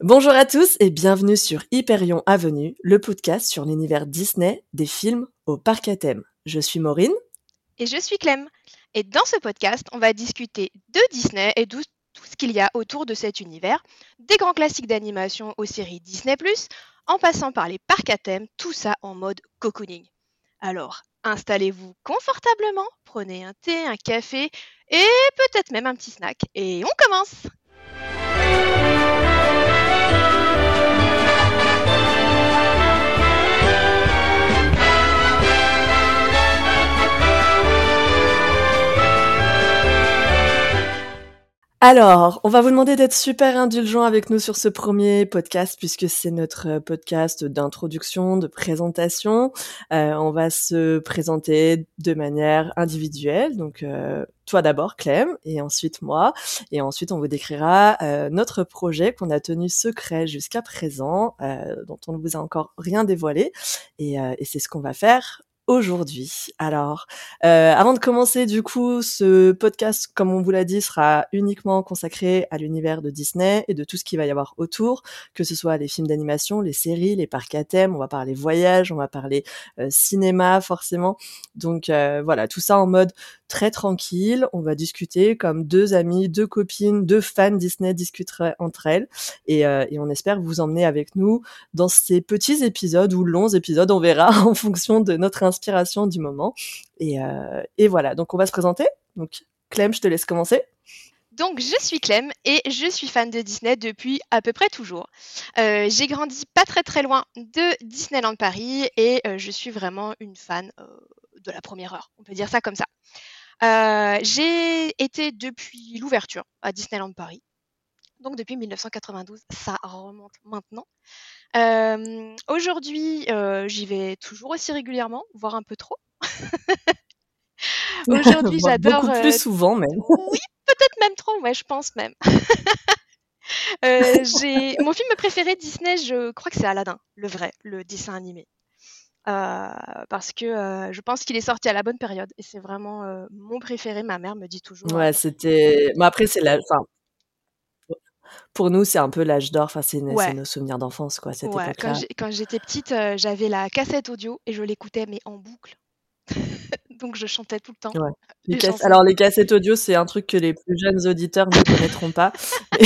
Bonjour à tous et bienvenue sur Hyperion Avenue, le podcast sur l'univers Disney des films au parc à thème. Je suis Maureen. Et je suis Clem. Et dans ce podcast, on va discuter de Disney et de tout ce qu'il y a autour de cet univers, des grands classiques d'animation aux séries Disney ⁇ en passant par les parcs à thème, tout ça en mode cocooning. Alors, installez-vous confortablement, prenez un thé, un café et peut-être même un petit snack. Et on commence Alors, on va vous demander d'être super indulgent avec nous sur ce premier podcast puisque c'est notre euh, podcast d'introduction, de présentation. Euh, on va se présenter de manière individuelle. Donc, euh, toi d'abord, Clem, et ensuite moi. Et ensuite, on vous décrira notre projet qu'on a tenu secret jusqu'à présent, dont on ne vous a encore rien dévoilé. Et, et c'est ce qu'on va faire aujourd'hui. Alors, euh, avant de commencer, du coup, ce podcast, comme on vous l'a dit, sera uniquement consacré à l'univers de Disney et de tout ce qu'il va y avoir autour, que ce soit les films d'animation, les séries, les parcs à thème, on va parler voyage, on va parler euh, cinéma, forcément. Donc euh, voilà, tout ça en mode très tranquille. On va discuter comme deux amis, deux copines, deux fans Disney discuteraient entre elles. Et, euh, et on espère vous emmener avec nous dans ces petits épisodes ou longs épisodes, on verra en fonction de notre inspiration du moment. Et, euh, et voilà, donc on va se présenter. Donc Clem, je te laisse commencer. Donc, je suis Clem et je suis fan de Disney depuis à peu près toujours. Euh, j'ai grandi pas très très loin de Disneyland Paris et euh, je suis vraiment une fan de la première heure. On peut dire ça comme ça. J'ai été depuis l'ouverture à Disneyland Paris. Donc depuis 1992, ça remonte maintenant. Euh, aujourd'hui, euh, j'y vais toujours aussi régulièrement, voire un peu trop. Aujourd'hui, j'adore. Beaucoup plus souvent même. oui, peut-être même trop, ouais, je pense même. mon film préféré Disney, je crois que c'est Aladdin, le vrai, le dessin animé. Euh, parce que euh, je pense qu'il est sorti à la bonne période et c'est vraiment euh, mon préféré. Ma mère me dit toujours. Ouais, c'était. Mais après, c'est la. Enfin, pour nous, c'est un peu l'âge d'or. Enfin, c'est nos souvenirs d'enfance, quoi. Cette ouais, quand j'étais petite, j'avais la cassette audio et je l'écoutais mais en boucle. Donc je chantais tout le temps. Ouais. Alors les cassettes audio, c'est un truc que les plus jeunes auditeurs ne connaîtront pas.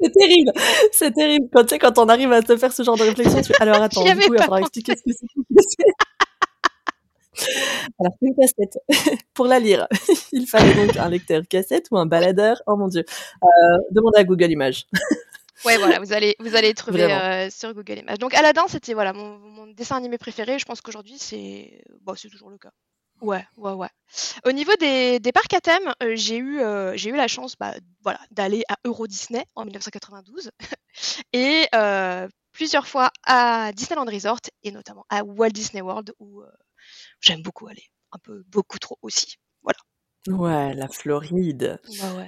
c'est terrible, c'est terrible. Quand, tu sais, quand on arrive à te faire ce genre de réflexion, tu alors attends, du coup, il va falloir expliquer ce que c'est. Alors, une cassette. Pour la lire, il fallait donc un lecteur cassette ou un baladeur. Oh mon dieu. Euh, demandez à Google Images. ouais, voilà, vous allez, vous allez trouver euh, sur Google Images. Donc, Aladdin, c'était voilà, mon, mon, dessin animé préféré. Je pense qu'aujourd'hui, c'est bon, c'est toujours le cas. Ouais, ouais, ouais. Au niveau des, des parcs à thème, euh, j'ai eu, euh, j'ai eu la chance bah, voilà, d'aller à Euro Disney en 1992 et euh, plusieurs fois à Disneyland Resort et notamment à Walt Disney World où j'aime beaucoup aller, un peu beaucoup trop aussi. Ouais, la Floride.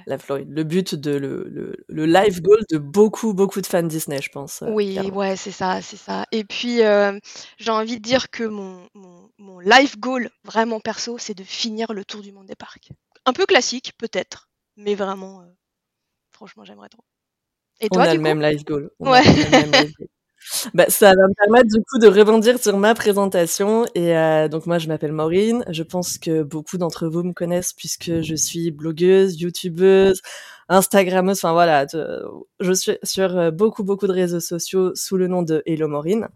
La Floride. Le but de le, le, le, live goal de beaucoup, beaucoup de fans Disney, je pense. Euh, oui, ouais, c'est ça, c'est ça. Et puis, euh, j'ai envie de dire que mon, mon, mon live goal, vraiment perso, c'est de finir le tour du monde des parcs. Un peu classique, peut-être, mais vraiment, euh, franchement, j'aimerais trop. Et toi, On a le même live goal. ouais. Bah, ça va me permettre du coup de rebondir sur ma présentation. Et euh, donc moi, je m'appelle Maureen. Je pense que beaucoup d'entre vous me connaissent puisque je suis blogueuse, youtubeuse, instagrammeuse. Enfin voilà, je suis sur euh, beaucoup beaucoup de réseaux sociaux sous le nom de Hello Maureen.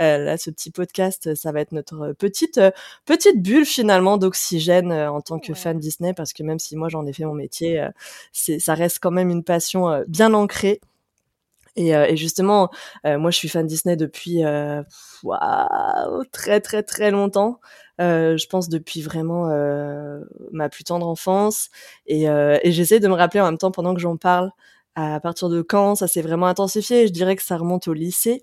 Euh, là, ce petit podcast, ça va être notre petite euh, petite bulle finalement d'oxygène en tant que fan Disney parce que même si moi j'en ai fait mon métier, c'est ça reste quand même une passion bien ancrée. Et, euh, et, justement, euh, moi, je suis fan Disney depuis euh, très très très longtemps. je pense depuis vraiment ma plus tendre enfance. Et, et j'essaie de me rappeler en même temps pendant que j'en parle à partir de quand ça s'est vraiment intensifié. Je dirais que ça remonte au lycée.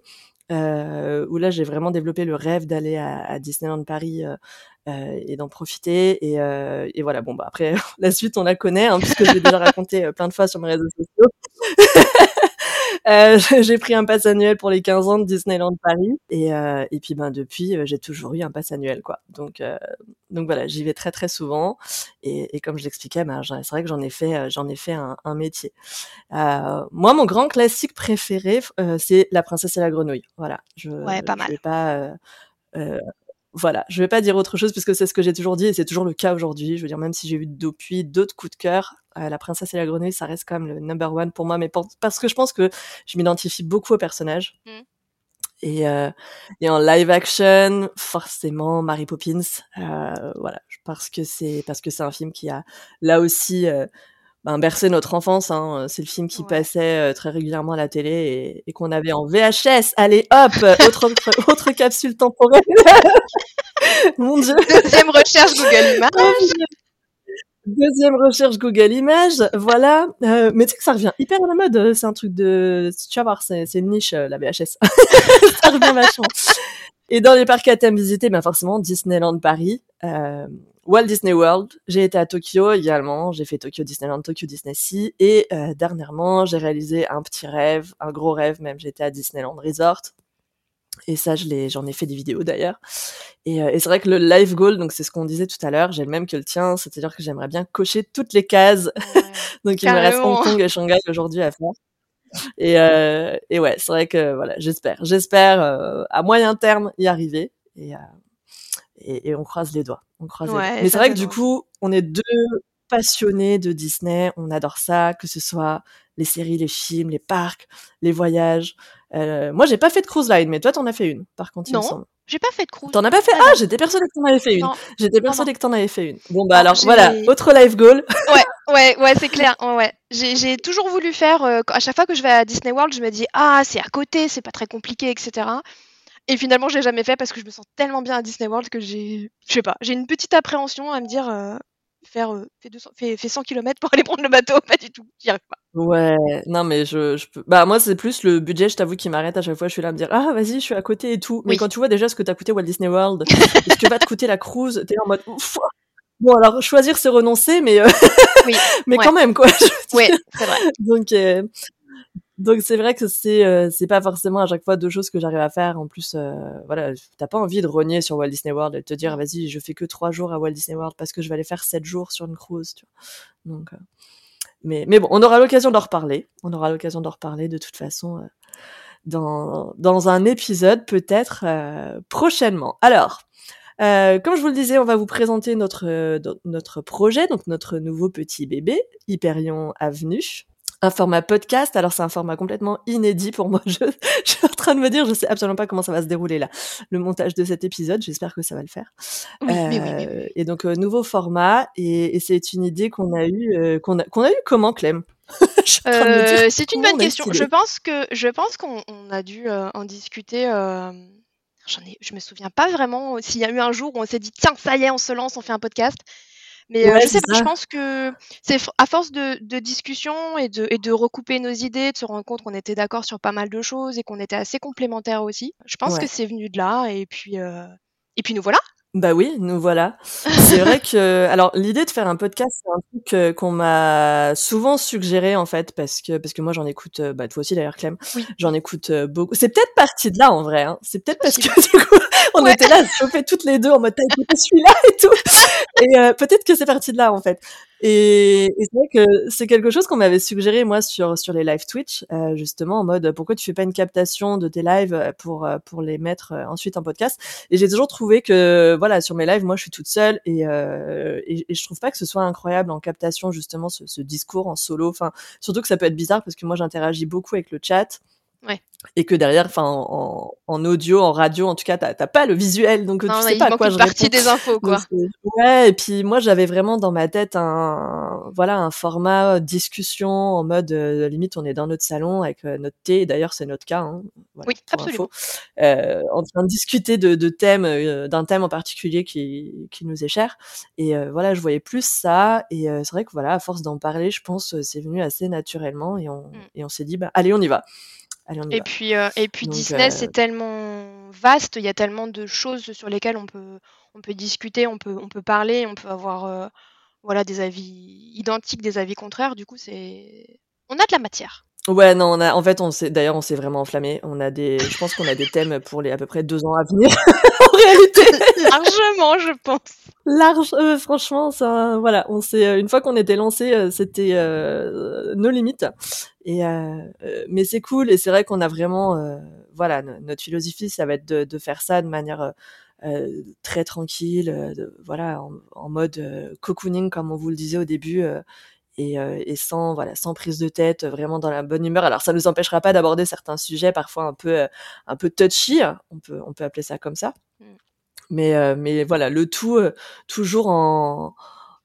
où là j'ai vraiment développé le rêve d'aller à, à, Disneyland Paris et d'en profiter et, et, voilà bon bah après la suite on la connaît hein, puisque j'ai déjà raconté plein de fois sur mes réseaux sociaux euh, j'ai pris un pass annuel pour les 15 ans de Disneyland Paris et, euh, et puis ben depuis euh, j'ai toujours eu un pass annuel quoi. Donc donc voilà, j'y vais très très souvent. Et, et comme je l'expliquais, ben, c'est vrai que j'en ai fait, j'en ai fait un, un métier. Euh, moi, mon grand classique préféré, c'est La Princesse et la Grenouille. Voilà, je, ouais, pas mal. je vais pas voilà, je vais pas dire autre chose puisque c'est ce que j'ai toujours dit et c'est toujours le cas aujourd'hui. Je veux dire, même si j'ai eu depuis d'autres coups de cœur, euh, La Princesse et la Grenouille, ça reste quand même le number one pour moi, mais parce que je pense que je m'identifie beaucoup au personnage. Mmh. Et, euh, et en live action, forcément, Mary Poppins, euh, voilà, parce que c'est parce que c'est un film qui a là aussi euh, ben, bercé notre enfance. Hein. C'est le film qui passait euh, très régulièrement à la télé et, et qu'on avait en VHS. Allez, hop, autre, autre capsule temporelle. Mon Dieu. Deuxième recherche Google Images. Oh, Deuxième recherche Google Images, voilà. Euh, mais tu sais que ça revient hyper à la mode. Euh, c'est un truc de, tu vas voir, c'est, une niche euh, la VHS. ça revient vachement. Et dans les parcs à thème visités, ben forcément Disneyland Paris, euh, Walt Disney World. J'ai été à Tokyo également. J'ai fait Tokyo Disneyland, Tokyo Disney Sea. Et euh, dernièrement, j'ai réalisé un petit rêve, un gros rêve même. J'étais à Disneyland Resort. Et ça, j'en ai fait des vidéos d'ailleurs. Et, euh, et c'est vrai que le life goal, donc c'est ce qu'on disait tout à l'heure, j'ai le même que le tien, c'est-à-dire que j'aimerais bien cocher toutes les cases. donc il me reste Hong Kong et Shanghai aujourd'hui à faire. Et, euh, et ouais, c'est vrai que voilà, j'espère, j'espère euh, à moyen terme y arriver. Et, euh, et, et, on croise les doigts. On croise les doigts. Mais c'est vrai que du coup, on est deux passionnés de Disney, on adore ça, que ce soit les séries, les films, les parcs, les voyages. Euh, moi, j'ai pas fait de cruise line, mais toi, t'en as fait une, par contre, non, j'ai pas fait de cruise. T'en as pas fait? Ah, j'étais persuadée que t'en avais fait une. J'étais persuadée que t'en avais fait une. Bon, bah alors, voilà, autre life goal. ouais, ouais, ouais, c'est clair. Ouais, J'ai toujours voulu faire, euh, à chaque fois que je vais à Disney World, je me dis, ah, c'est à côté, c'est pas très compliqué, etc. Et finalement, je l'ai jamais fait parce que je me sens tellement bien à Disney World que j'ai, je sais pas, j'ai une petite appréhension à me dire, euh, faire euh, fait, 200, fait, fait 100 km pour aller prendre le bateau, pas du tout, j'y arrive pas. Ouais, non mais je, je peux. Bah moi c'est plus le budget, je t'avoue, qui m'arrête à chaque fois. Je suis là à me dire ah vas-y, je suis à côté et tout. Mais quand tu vois déjà ce que t'as coûté Walt Disney World, ce que va te coûter la cruise, t'es en mode Ouf. bon alors choisir c'est renoncer, mais euh... oui, mais quand même quoi. Oui, c'est vrai. Donc euh, donc c'est vrai que c'est euh, c'est pas forcément à chaque fois deux choses que j'arrive à faire. En plus, euh, voilà, t'as pas envie de renier sur Walt Disney World et de te dire vas-y, je fais que trois jours à Walt Disney World parce que je vais aller faire sept jours sur une cruise. Tu vois. Donc, euh, mais mais bon, on aura l'occasion d'en reparler. On aura l'occasion d'en reparler de toute façon euh, dans dans un épisode peut-être euh, prochainement. Alors. Euh, comme je vous le disais, on va vous présenter notre notre projet, donc notre nouveau petit bébé, Hyperion Avenue un format podcast. Alors c'est un format complètement inédit pour moi. Je, je, suis en train de me dire, je sais absolument pas comment ça va se dérouler là, le montage de cet épisode. J'espère que ça va le faire. Oui, euh, oui, oui, et donc euh, nouveau format et, et c'est une idée qu'on a eu euh, qu'on a a eu comment Clem? C'est une bonne question. Je pense que je pense qu'on a dû en discuter. J'en ai, je me souviens pas vraiment s'il y a eu un jour où on s'est dit tiens ça y est on se lance on fait un podcast mais euh, je sais pas, je pense que c'est à force de, de discussion et de, et de recouper nos idées, de se rendre compte qu'on était d'accord sur pas mal de choses et qu'on était assez complémentaires aussi. Je pense que c'est venu de là et puis euh, et puis nous voilà. Bah oui, nous voilà. C'est vrai que alors l'idée de faire un podcast, c'est un truc euh, qu'on m'a souvent suggéré en fait parce que parce que moi j'en écoute euh, bah toi aussi d'ailleurs Clem, oui. j'en écoute euh, beaucoup. C'est peut-être parti de là en vrai hein. C'est peut-être parce que du coup on ouais. était là chauffer toutes les deux en mode t'as écouté celui-là et tout. Et euh, peut-être que c'est parti de là en fait. Et, et c'est vrai que c'est quelque chose qu'on m'avait suggéré moi sur sur les live Twitch euh, justement en mode pourquoi tu fais pas une captation de tes lives pour pour les mettre ensuite en podcast? Et j'ai toujours trouvé que voilà sur mes lives moi je suis toute seule et, euh, et, et je trouve pas que ce soit incroyable en captation justement ce, ce discours en solo. Enfin surtout que ça peut être bizarre parce que moi j'interagis beaucoup avec le chat. Ouais. Et que derrière, enfin, en, en, audio, en radio, en tout cas, t'as pas le visuel, donc non, tu sais pas à quoi une je partie réponds. des infos, quoi. Donc, ouais, et puis moi, j'avais vraiment dans ma tête un, voilà, un format discussion en mode euh, limite, on est dans notre salon avec euh, notre thé. D'ailleurs, c'est notre cas. Hein, voilà, oui, absolument. Euh, en train de discuter de, de thèmes, euh, d'un thème en particulier qui, qui nous est cher. Et euh, voilà, je voyais plus ça. Et c'est vrai que voilà, à force d'en parler, je pense, c'est venu assez naturellement. Et on, mm. et on s'est dit, bah, allez, on y va. Allez, on y et va. puis, euh, et puis Donc, Disney, euh, c'est tellement vaste, il y a tellement de choses sur lesquelles on peut, on peut discuter, on peut, on peut parler, on peut avoir euh, voilà, des avis identiques, des avis contraires. Du coup, c'est... on a de la matière. Ouais, non, on a, en fait, on s'est, d'ailleurs, on s'est vraiment enflammé. On a des, je pense qu'on a des thèmes pour les à peu près deux ans à venir. en réalité. Largement, je pense. Large, euh, franchement, ça, voilà, on s'est, euh, une fois qu'on était lancé, euh, c'était nos limites. Et mais c'est cool et c'est vrai qu'on a vraiment, voilà, notre philosophie, ça va être de, de faire ça de manière très tranquille, de, voilà, en, en mode cocooning comme on vous le disait au début et, euh, et, sans voilà sans prise de tête vraiment dans la bonne humeur alors ça nous empêchera pas d'aborder certains sujets parfois un peu euh, un peu touchy on peut on peut appeler ça comme ça mmh. mais euh, mais voilà le tout toujours en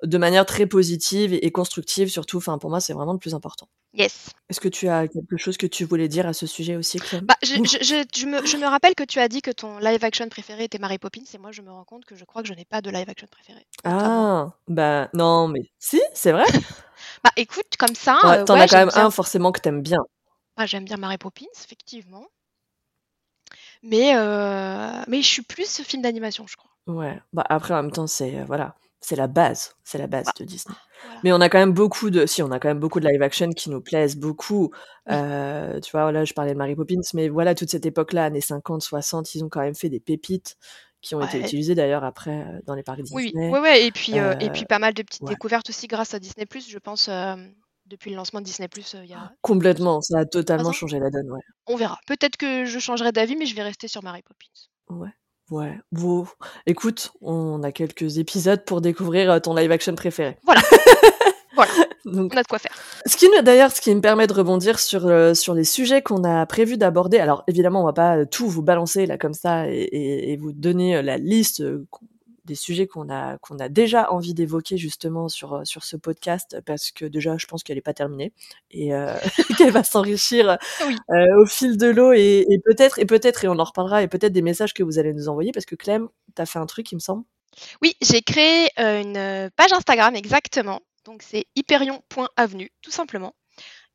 de manière très positive et, constructive surtout enfin pour moi c'est vraiment le plus important Yes. Est-ce que tu as quelque chose que tu voulais dire à ce sujet aussi, bah, je, je, je, me, je, me, rappelle que tu as dit que ton live action préféré était Mary Poppins, et moi je me rends compte que je crois que je n'ai pas de live action préféré. Ah, bah non, mais si, c'est vrai. Bah écoute, comme ça. Ouais, T'en as quand même un forcément que t'aimes bien. Ah, j'aime bien Mary Poppins, effectivement. Mais, euh... mais je suis plus film d'animation, je crois. Ouais, bah après en même temps, c'est euh, voilà, c'est la base, c'est la base bah, de Disney. Mais on a quand même beaucoup de, si on a quand même beaucoup de live action qui nous plaisent beaucoup. Euh, tu vois, là je parlais de Mary Poppins, mais voilà toute cette époque-là, années 50, 60, ils ont quand même fait des pépites qui ont été utilisés d'ailleurs après euh, dans les parcs Oui, Disney. oui, ouais, et puis, euh, et puis pas mal de petites découvertes aussi grâce à Disney+, je pense, euh, depuis le lancement de Disney+. il y a... Complètement, ça a totalement changé la donne, ouais. On verra. Peut-être que je changerai d'avis, mais je vais rester sur Mary Poppins. Ouais. Ouais, bon. Écoute, on a quelques épisodes pour découvrir ton live action préféré. Voilà. voilà. Donc, on a de quoi faire. Ce qui d'ailleurs, ce qui me permet de rebondir sur euh, sur les sujets qu'on a prévu d'aborder. Alors évidemment, on va pas tout vous balancer là comme ça et, et, et vous donner euh, la liste euh, des sujets qu'on a qu'on a déjà envie d'évoquer justement sur sur ce podcast parce que déjà je pense qu'elle est pas terminée et euh, qu'elle va s'enrichir oui. euh, au fil de l'eau et, et peut-être et peut-être et on en reparlera et peut-être des messages que vous allez nous envoyer parce que Clem, tu as fait un truc il me semble. Oui, j'ai créé une page Instagram exactement donc c'est hyperion.avenue, tout simplement,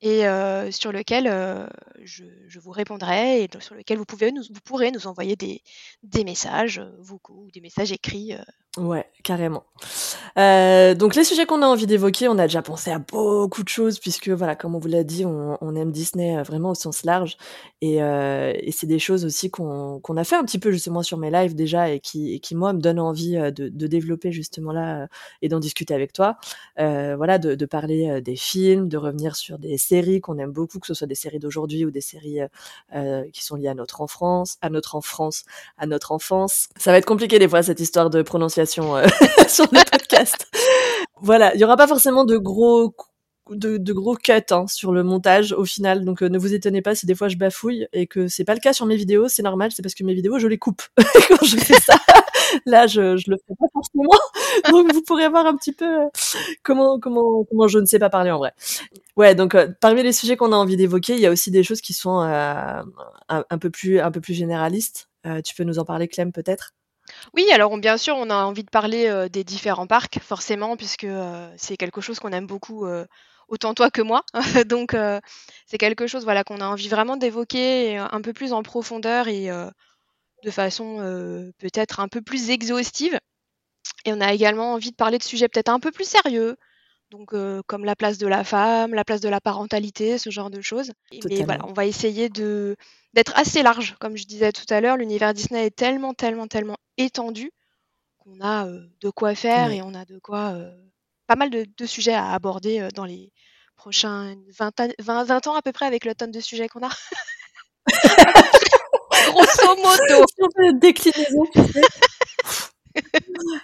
et euh, sur lequel euh, je, vous répondrai et sur lequel vous, pouvez vous pourrez nous envoyer des, des messages vocaux ou des messages écrits euh, Ouais, carrément. Euh, donc les sujets qu'on a envie d'évoquer, on a déjà pensé à beaucoup de choses puisque voilà, comme on vous l'a dit, on, aime Disney euh, vraiment au sens large et, euh, c'est des choses aussi qu'on a fait un petit peu justement sur mes lives déjà et qui, qui moi me donnent envie euh, de, de développer justement là euh, et d'en discuter avec toi. Euh, voilà, de, de, parler des films, de revenir sur des séries qu'on aime beaucoup, que ce soit des séries d'aujourd'hui ou des séries qui sont liées à notre enfance, à notre enfance, à notre enfance. Ça va être compliqué des fois cette histoire de prononciation euh, sur le podcast. voilà, il y aura pas forcément de gros de, gros cuts hein, sur le montage au final, donc euh, ne vous étonnez pas si des fois je bafouille et que c'est pas le cas sur mes vidéos, c'est normal, c'est parce que mes vidéos je les coupe quand je fais ça. Là, je, je le fais pas forcément, donc vous pourrez voir un petit peu euh, comment comment comment je ne sais pas parler en vrai. Ouais, donc parmi les sujets qu'on a envie d'évoquer, il y a aussi des choses qui sont un, peu plus un peu plus généralistes. tu peux nous en parler, Clem, peut-être? Oui, alors bien sûr, on a envie de parler euh, des différents parcs, forcément, puisque euh, c'est quelque chose qu'on aime beaucoup, euh, autant toi que moi. Donc, c'est quelque chose voilà, qu'on a envie vraiment d'évoquer un peu plus en profondeur et de façon peut-être un peu plus exhaustive. Et on a également envie de parler de sujets peut-être un peu plus sérieux, donc comme la place de la femme, la place de la parentalité, ce genre de choses. Et voilà, on va essayer de d'être assez large, comme je disais tout à l'heure. L'univers Disney est tellement, tellement, tellement étendu qu'on a de quoi faire et on a de quoi pas mal de, de, sujets à aborder dans les prochains 20, 20, 20 ans à peu près avec le tonne de sujets qu'on a. Grosso modo. Déclinaison.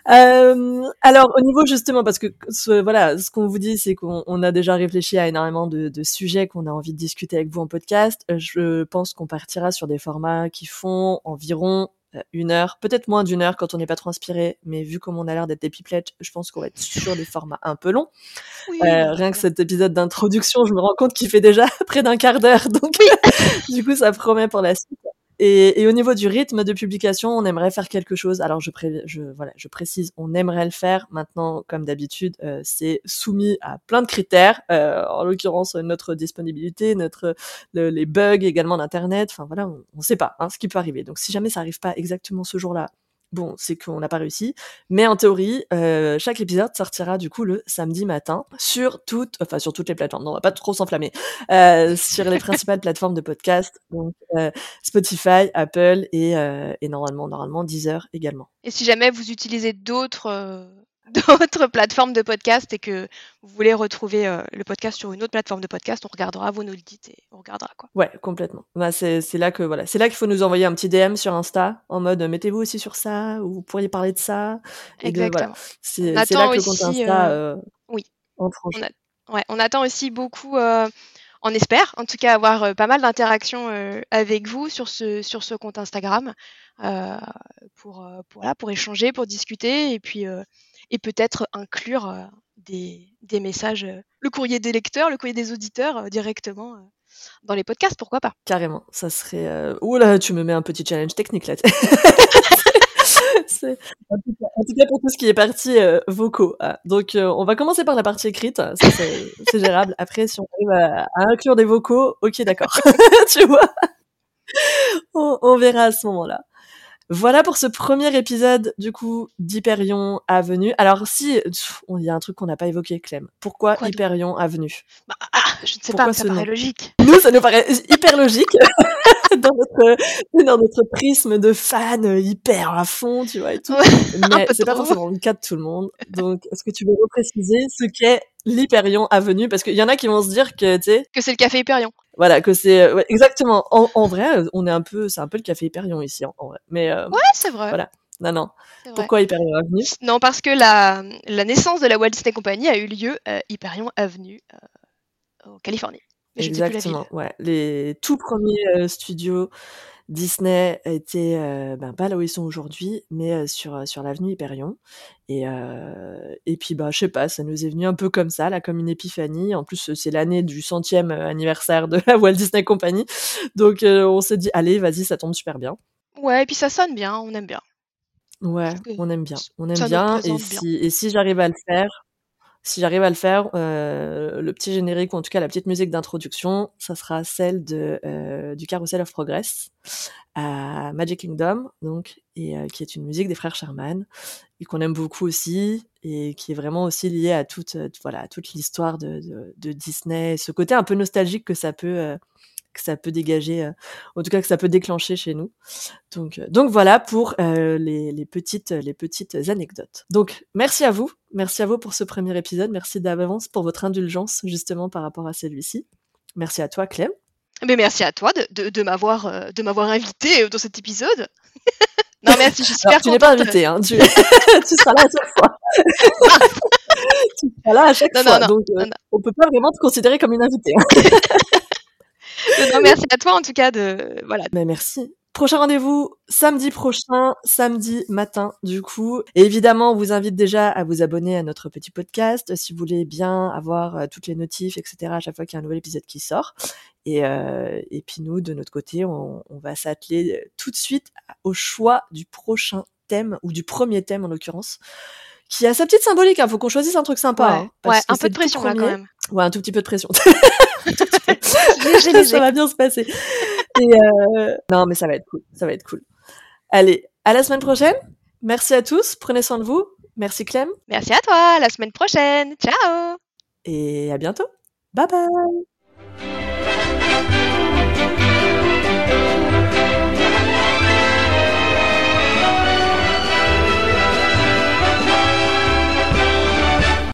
euh, alors au niveau justement parce que ce, voilà ce qu'on vous dit c'est qu'on a déjà réfléchi à énormément de, de sujets qu'on a envie de discuter avec vous en podcast. Je pense qu'on partira sur des formats qui font environ euh, une heure, peut-être moins d'une heure quand on n'est pas trop inspiré, mais vu comme on a l'air d'être des pipelettes, je pense qu'on va être sur des formats un peu longs. Oui, euh, rien que cet épisode d'introduction, je me rends compte qu'il fait déjà près d'un quart d'heure, donc du coup ça promet pour la suite. Et, au niveau du rythme de publication, on aimerait faire quelque chose. Alors je, voilà, je précise, on aimerait le faire. Maintenant, comme d'habitude, euh, c'est soumis à plein de critères. Euh, en l'occurrence, notre disponibilité, notre le, les bugs également d'internet. Enfin voilà, on ne sait pas hein, ce qui peut arriver. Donc si jamais ça arrive pas exactement ce jour-là, bon, c'est qu'on n'a pas réussi. Mais en théorie, euh, chaque épisode sortira du coup le samedi matin sur toutes, enfin sur toutes les plateformes. Non, on va pas trop s'enflammer. Euh, sur les principales plateformes de podcast, donc euh, Spotify, Apple et, et normalement, normalement Deezer également. Et si jamais vous utilisez d'autres d'autres plateformes de podcast et que vous voulez retrouver euh, le podcast sur une autre plateforme de podcast, on regardera, vous nous le dites et on regardera quoi. Ouais, complètement. Bah, c'est là que voilà, c'est là qu'il faut nous envoyer un petit DM sur Insta en mode mettez-vous aussi sur ça ou vous pourriez parler de ça. Exactement. C'est là que le compte Insta euh, euh, oui. On, ouais, on attend aussi beaucoup on espère en tout cas avoir pas mal d'interactions avec vous sur ce, sur ce compte Instagram pour, pour, pour échanger, pour discuter et puis et peut-être inclure euh, des, des, messages, euh, le courrier des lecteurs, le courrier des auditeurs euh, directement dans les podcasts, pourquoi pas Carrément, ça serait. Euh... Ouh là, tu me mets un petit challenge technique là. en, tout cas, pour tout ce qui est partie euh, vocaux. Ah. Donc, euh, on va commencer par la partie écrite. c'est gérable. Après, si on arrive à, à inclure des vocaux, ok, d'accord. tu vois? On, on, verra à ce moment-là. Voilà pour ce premier épisode du coup d'Hyperion Avenue. Alors si il y a un truc qu'on n'a pas évoqué, Clem. Pourquoi Hyperion Avenue? Bah, ah, Je ne sais pas, ça paraît logique. Nous, ça nous paraît hyper logique dans notre dans notre prisme de fan hyper à fond, tu vois et tout. Mais c'est pas forcément le cas de tout le monde. Donc, est-ce que tu veux repréciser ce qu'est l'Hyperion Avenue? Parce qu'il y en a qui vont se dire que tu sais que c'est le café Hyperion. Voilà, que c'est euh, ouais, exactement. En, en, vrai, euh, on est un peu, c'est un peu le café Hyperion ici, en, vrai. Mais euh, ouais, c'est vrai. Voilà. Non, non. Pourquoi Hyperion Avenue? Non, parce que la, la naissance de la Walt Disney Company a eu lieu euh, Hyperion Avenue euh, en Californie. Mais Exactement. Ouais, les tout premiers studios Disney était euh, ben, pas là où ils sont aujourd'hui, mais euh, sur sur l'avenue Hyperion. Et euh, et puis bah je sais pas, ça nous est venu un peu comme ça, là, comme une épiphanie. En plus, c'est l'année du centième anniversaire de la Walt Disney Company, donc on s'est dit allez, vas-y, ça tombe super bien. Ouais, et puis ça sonne bien, on aime bien. Ouais, on aime bien, on aime bien. Et si et si j'arrive à le faire, si j'arrive à le faire, euh, le petit générique ou en tout cas la petite musique d'introduction, ça sera celle de euh, du Carousel of Progress à Magic Kingdom, donc et euh, qui est une musique des frères Sherman et qu'on aime beaucoup aussi et qui est vraiment aussi liée à toute voilà toute l'histoire de, de, de, Disney, ce côté un peu nostalgique que ça peut que ça peut dégager, euh, en tout cas que ça peut déclencher chez nous. Donc, euh, donc voilà pour euh, les, les, petites, les petites anecdotes. Donc merci à vous, merci à vous pour ce premier épisode, merci d'avance pour votre indulgence justement par rapport à celui-ci. Merci à toi Clem. Mais merci à toi de, de, de m'avoir de m'avoir invité dans cet épisode. non merci, je suis super Alors, Tu n'es pas invité, hein, tu, tu seras là à chaque fois. tu seras là à chaque non, fois, non, donc euh, on peut pas vraiment te considérer comme une invitée. Hein. Non, merci à toi en tout cas de voilà. Mais merci. Prochain rendez-vous samedi prochain, samedi matin du coup. Et évidemment, on vous invite déjà à vous abonner à notre petit podcast si vous voulez bien avoir euh, toutes les notifs, etc. à chaque fois qu'il y a un nouvel épisode qui sort. Et, euh, et puis nous, de notre côté, on, on va s'atteler tout de suite au choix du prochain thème ou du premier thème en l'occurrence qui a sa petite symbolique. Il hein. faut qu'on choisisse un truc sympa. Ouais, hein, ouais un peu de pression là quand même. Ouais, un tout petit peu de pression. ça va bien se passer. Et euh... Non, mais ça va être cool. Ça va être cool. Allez, à la semaine prochaine. Merci à tous. Prenez soin de vous. Merci Clem. Merci à toi. À la semaine prochaine. Ciao. Et à bientôt. Bye bye.